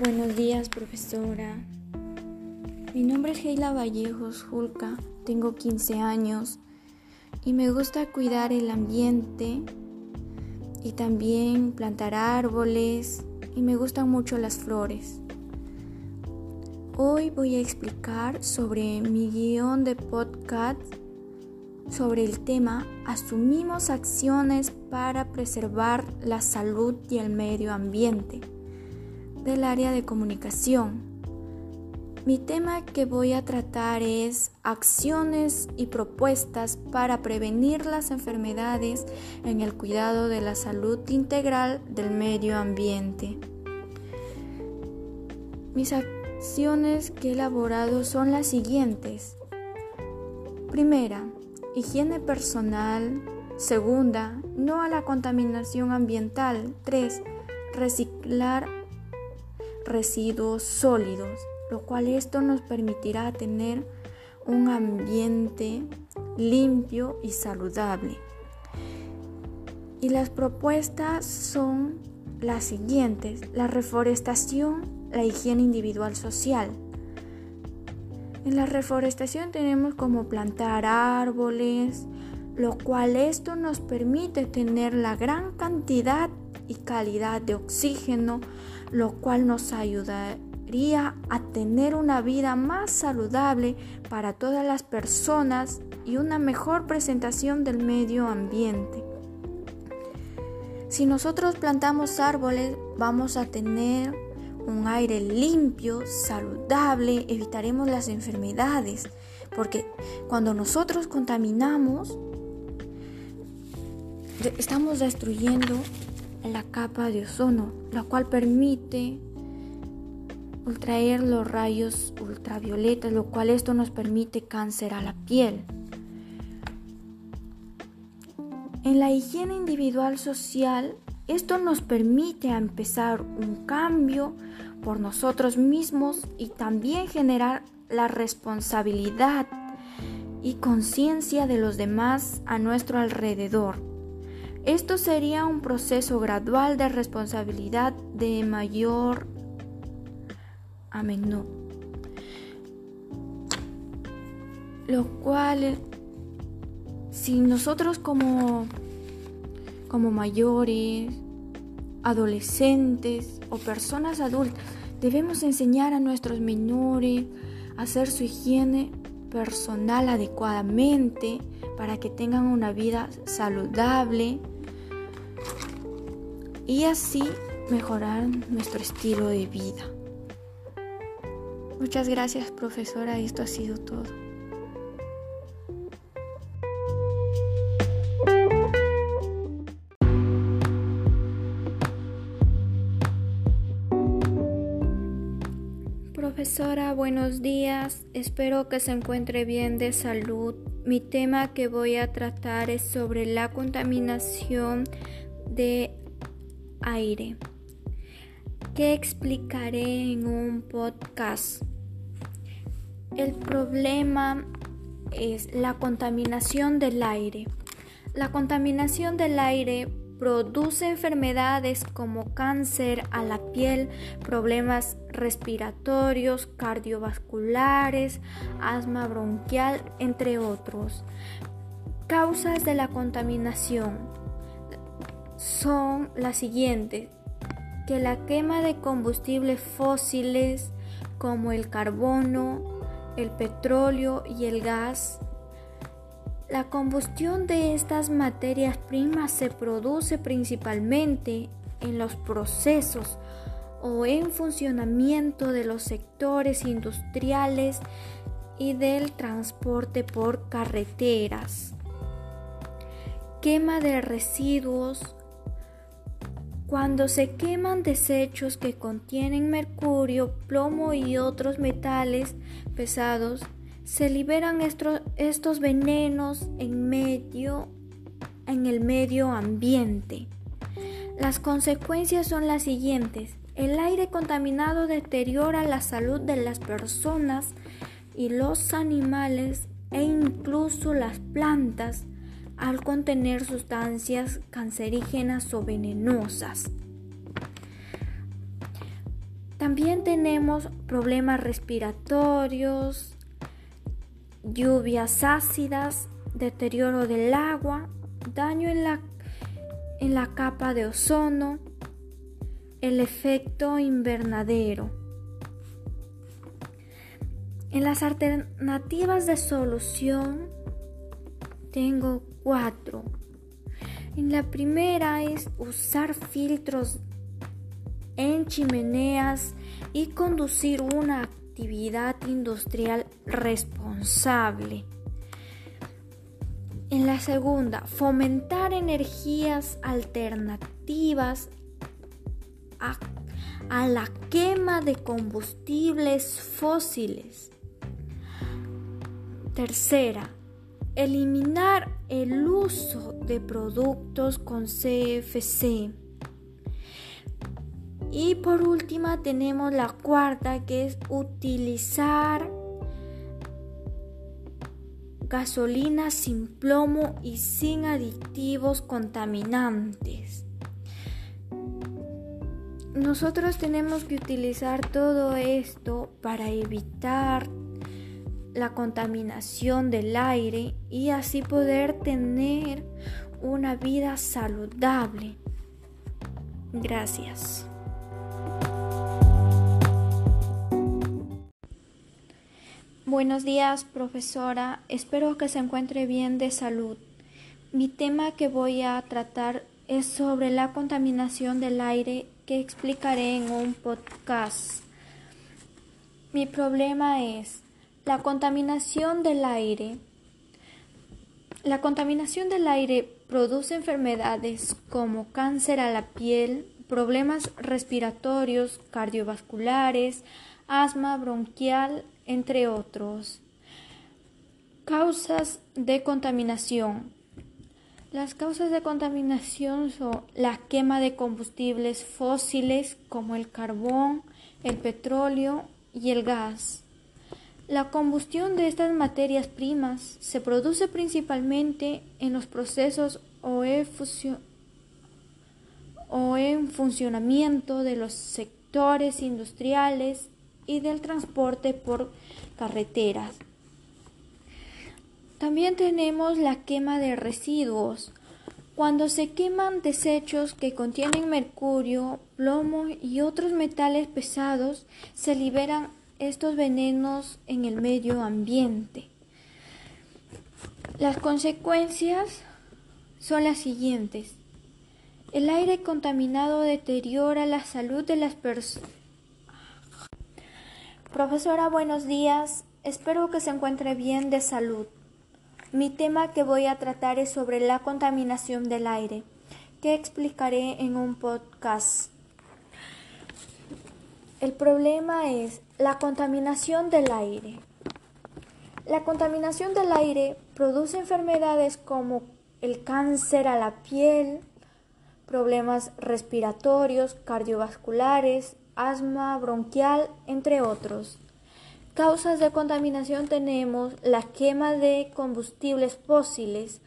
Buenos días, profesora. Mi nombre es Heila Vallejos Julca, tengo 15 años y me gusta cuidar el ambiente y también plantar árboles y me gustan mucho las flores. Hoy voy a explicar sobre mi guion de podcast sobre el tema Asumimos acciones para preservar la salud y el medio ambiente del área de comunicación. Mi tema que voy a tratar es acciones y propuestas para prevenir las enfermedades en el cuidado de la salud integral del medio ambiente. Mis acciones que he elaborado son las siguientes. Primera, higiene personal. Segunda, no a la contaminación ambiental. Tres, reciclar residuos sólidos, lo cual esto nos permitirá tener un ambiente limpio y saludable. Y las propuestas son las siguientes, la reforestación, la higiene individual social. En la reforestación tenemos como plantar árboles, lo cual esto nos permite tener la gran cantidad y calidad de oxígeno, lo cual nos ayudaría a tener una vida más saludable para todas las personas y una mejor presentación del medio ambiente. Si nosotros plantamos árboles, vamos a tener un aire limpio, saludable, evitaremos las enfermedades, porque cuando nosotros contaminamos, estamos destruyendo la capa de ozono, la cual permite ultraer los rayos ultravioletas, lo cual esto nos permite cáncer a la piel. En la higiene individual social, esto nos permite empezar un cambio por nosotros mismos y también generar la responsabilidad y conciencia de los demás a nuestro alrededor. Esto sería un proceso gradual de responsabilidad de mayor a menor. Lo cual, si nosotros como, como mayores, adolescentes o personas adultas debemos enseñar a nuestros menores a hacer su higiene personal adecuadamente para que tengan una vida saludable y así mejorar nuestro estilo de vida. Muchas gracias profesora, esto ha sido todo. Profesora, buenos días. Espero que se encuentre bien de salud. Mi tema que voy a tratar es sobre la contaminación de aire, que explicaré en un podcast. El problema es la contaminación del aire. La contaminación del aire produce enfermedades como cáncer a la piel, problemas respiratorios, cardiovasculares, asma bronquial, entre otros. Causas de la contaminación son las siguientes, que la quema de combustibles fósiles como el carbono, el petróleo y el gas, la combustión de estas materias primas se produce principalmente en los procesos o en funcionamiento de los sectores industriales y del transporte por carreteras. Quema de residuos cuando se queman desechos que contienen mercurio, plomo y otros metales pesados, se liberan estos, venenos en, medio, en el medio ambiente. Las consecuencias son las siguientes. El aire contaminado deteriora la salud de las personas y los animales e incluso las plantas al contener sustancias cancerígenas o venenosas. También tenemos problemas respiratorios, lluvias ácidas, deterioro del agua, daño en la, en la capa de ozono, el efecto invernadero. En las alternativas de solución tengo cuatro. En la primera es usar filtros en chimeneas y conducir una actividad industrial responsable. En la segunda, fomentar energías alternativas a, a la quema de combustibles fósiles. Tercera, eliminar el uso de productos con CFC. Y por última tenemos la cuarta que es utilizar gasolina sin plomo y sin aditivos contaminantes. Nosotros tenemos que utilizar todo esto para evitar la contaminación del aire y así poder tener una vida saludable. Gracias. Buenos días, profesora. Espero que se encuentre bien de salud. Mi tema que voy a tratar es sobre la contaminación del aire que explicaré en un podcast. Mi problema es la contaminación del aire. La contaminación del aire produce enfermedades como cáncer a la piel, problemas respiratorios, cardiovasculares, asma bronquial, entre otros. Causas de contaminación. Las causas de contaminación son la quema de combustibles fósiles como el carbón, el petróleo y el gas la combustión de estas materias primas se produce principalmente en los procesos o en, funcionamiento de los sectores industriales y del transporte por carreteras. También tenemos la quema de residuos. Cuando se queman desechos que contienen mercurio, plomo y otros metales pesados, se liberan estos venenos en el medio ambiente. Las consecuencias son las siguientes. El aire contaminado deteriora la salud de las personas. Profesora, buenos días. Espero que se encuentre bien de salud. Mi tema que voy a tratar es sobre la contaminación del aire, que explicaré en un podcast. El problema es la contaminación del aire. La contaminación del aire produce enfermedades como el cáncer a la piel, problemas respiratorios, cardiovasculares, asma bronquial, entre otros. Causas de contaminación tenemos la quema de combustibles fósiles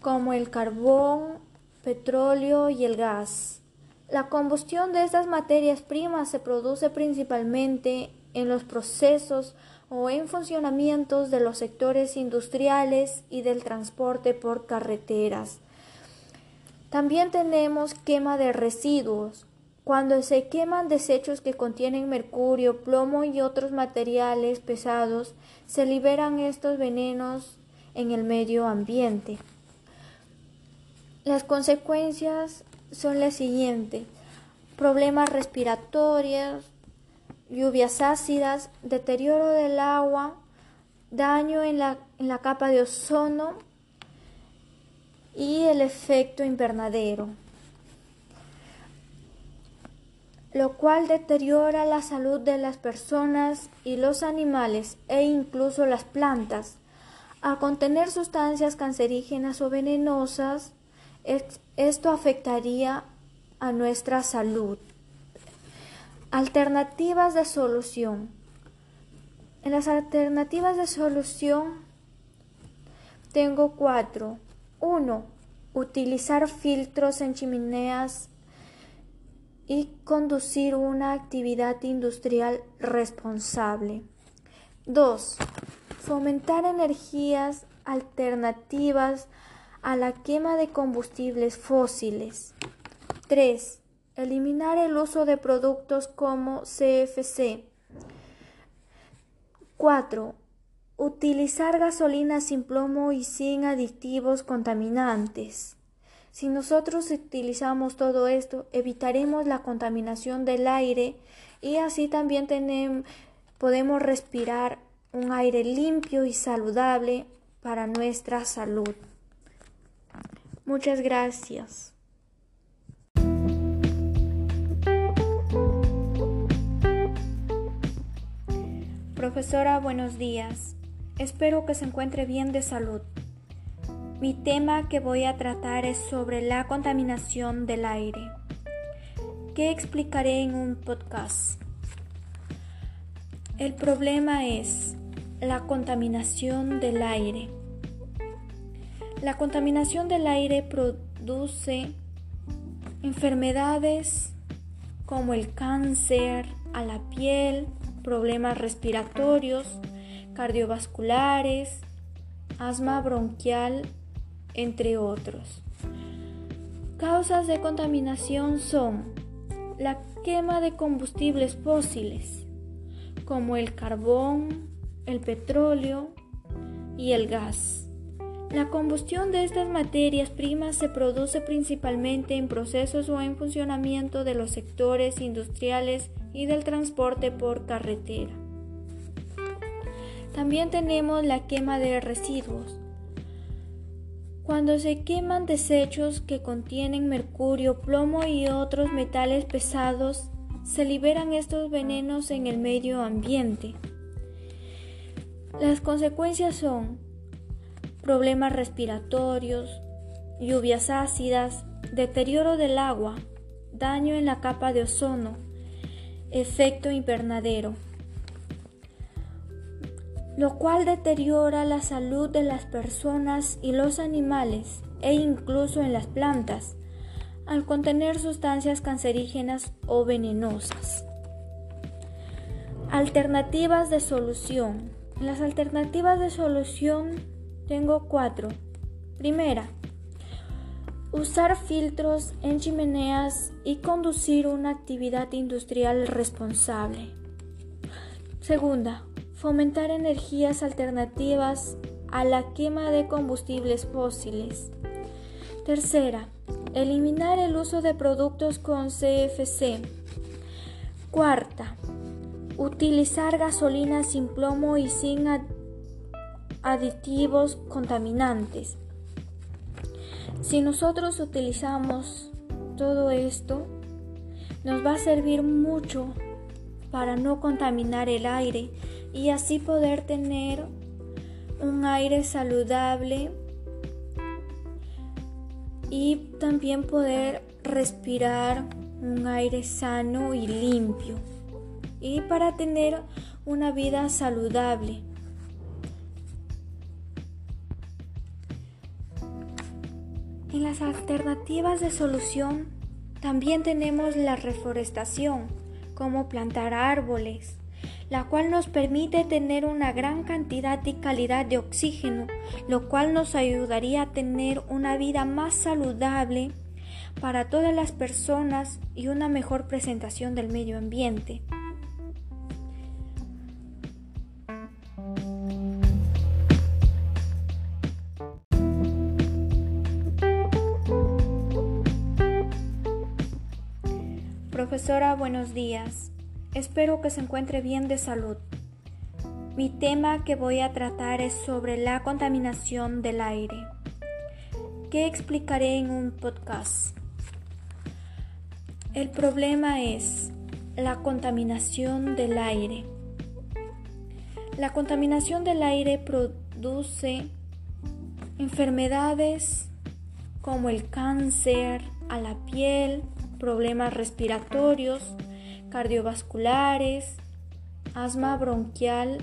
como el carbón, petróleo y el gas. La combustión de estas materias primas se produce principalmente en los procesos o en funcionamientos de los sectores industriales y del transporte por carreteras. También tenemos quema de residuos. Cuando se queman desechos que contienen mercurio, plomo y otros materiales pesados, se liberan estos venenos en el medio ambiente. Las consecuencias son las siguientes. Problemas respiratorios, lluvias ácidas, deterioro del agua, daño en la, en la capa de ozono y el efecto invernadero, lo cual deteriora la salud de las personas y los animales e incluso las plantas. Al contener sustancias cancerígenas o venenosas, esto afectaría a nuestra salud. Alternativas de solución. En las alternativas de solución tengo cuatro. Uno, utilizar filtros en chimeneas y conducir una actividad industrial responsable. 2. Fomentar energías alternativas a la quema de combustibles fósiles. 3. Eliminar el uso de productos como CFC. 4. Utilizar gasolina sin plomo y sin aditivos contaminantes. Si nosotros utilizamos todo esto, evitaremos la contaminación del aire y así también tenemos, podemos respirar un aire limpio y saludable para nuestra salud. Muchas gracias. Profesora, buenos días. Espero que se encuentre bien de salud. Mi tema que voy a tratar es sobre la contaminación del aire, que explicaré en un podcast. El problema es la contaminación del aire. La contaminación del aire produce enfermedades como el cáncer a la piel, problemas respiratorios, cardiovasculares, asma bronquial, entre otros. Causas de contaminación son la quema de combustibles fósiles, como el carbón, el petróleo y el gas. La combustión de estas materias primas se produce principalmente en procesos o en funcionamiento de los sectores industriales y del transporte por carretera. También tenemos la quema de residuos, cuando se queman desechos que contienen mercurio, plomo y otros metales pesados, se liberan estos venenos en el medio ambiente. Las consecuencias son problemas respiratorios, lluvias ácidas, deterioro del agua, daño en la capa de ozono, efecto invernadero lo cual deteriora la salud de las personas y los animales e incluso en las plantas, al contener sustancias cancerígenas o venenosas. Alternativas de solución. Las alternativas de solución tengo cuatro. Primera, usar filtros en chimeneas y conducir una actividad industrial responsable. Segunda, fomentar energías alternativas a la quema de combustibles fósiles. Tercera, eliminar el uso de productos con CFC. Cuarta, utilizar gasolina sin plomo y sin aditivos contaminantes. Si nosotros utilizamos todo esto, nos va a servir mucho para no contaminar el aire y así poder tener un aire saludable y también poder respirar un aire sano y limpio y para tener una vida saludable. En las alternativas de solución también tenemos la reforestación, como plantar árboles, la cual nos permite tener una gran cantidad y calidad de oxígeno, lo cual nos ayudaría a tener una vida más saludable para todas las personas y una mejor presentación del medio ambiente. Profesora, buenos días. Espero que se encuentre bien de salud. Mi tema que voy a tratar es sobre la contaminación del aire, que explicaré en un podcast. El problema es la contaminación del aire. La contaminación del aire produce enfermedades como el cáncer a la piel, problemas respiratorios, cardiovasculares, asma bronquial,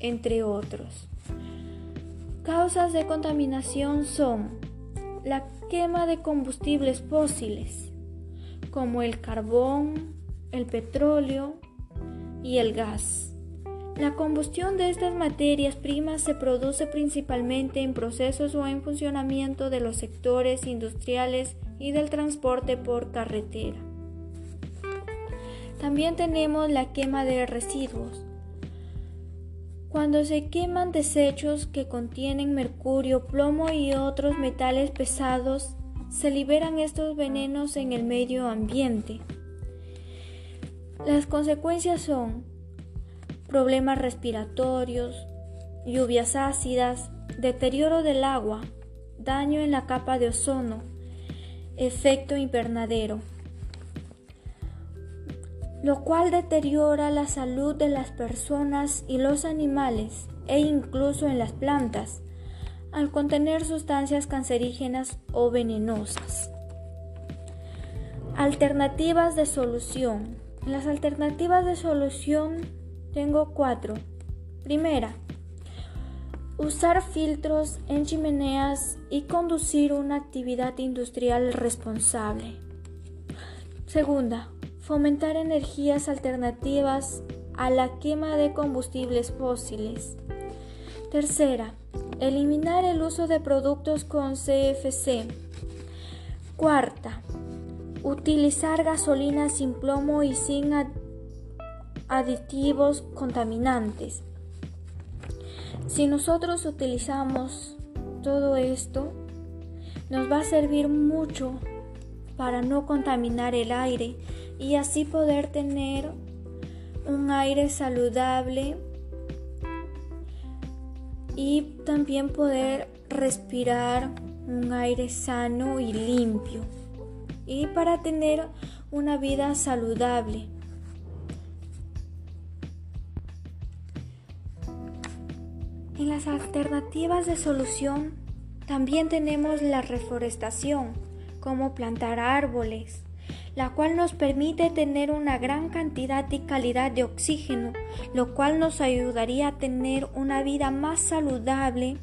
entre otros. Causas de contaminación son la quema de combustibles fósiles, como el carbón, el petróleo y el gas. La combustión de estas materias primas se produce principalmente en procesos o en funcionamiento de los sectores industriales y del transporte por carretera. También tenemos la quema de residuos. Cuando se queman desechos que contienen mercurio, plomo y otros metales pesados, se liberan estos venenos en el medio ambiente. Las consecuencias son problemas respiratorios, lluvias ácidas, deterioro del agua, daño en la capa de ozono, efecto invernadero, lo cual deteriora la salud de las personas y los animales e incluso en las plantas, al contener sustancias cancerígenas o venenosas. Alternativas de solución. Las alternativas de solución tengo cuatro. Primera, usar filtros en chimeneas y conducir una actividad industrial responsable. Segunda, fomentar energías alternativas a la quema de combustibles fósiles. Tercera, eliminar el uso de productos con CFC. Cuarta, utilizar gasolina sin plomo y sin aditivos contaminantes. Si nosotros utilizamos todo esto, nos va a servir mucho para no contaminar el aire y así poder tener un aire saludable y también poder respirar un aire sano y limpio y para tener una vida saludable. En las alternativas de solución también tenemos la reforestación, como plantar árboles, la cual nos permite tener una gran cantidad y calidad de oxígeno, lo cual nos ayudaría a tener una vida más saludable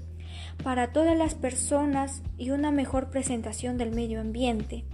para todas las personas y una mejor presentación del medio ambiente.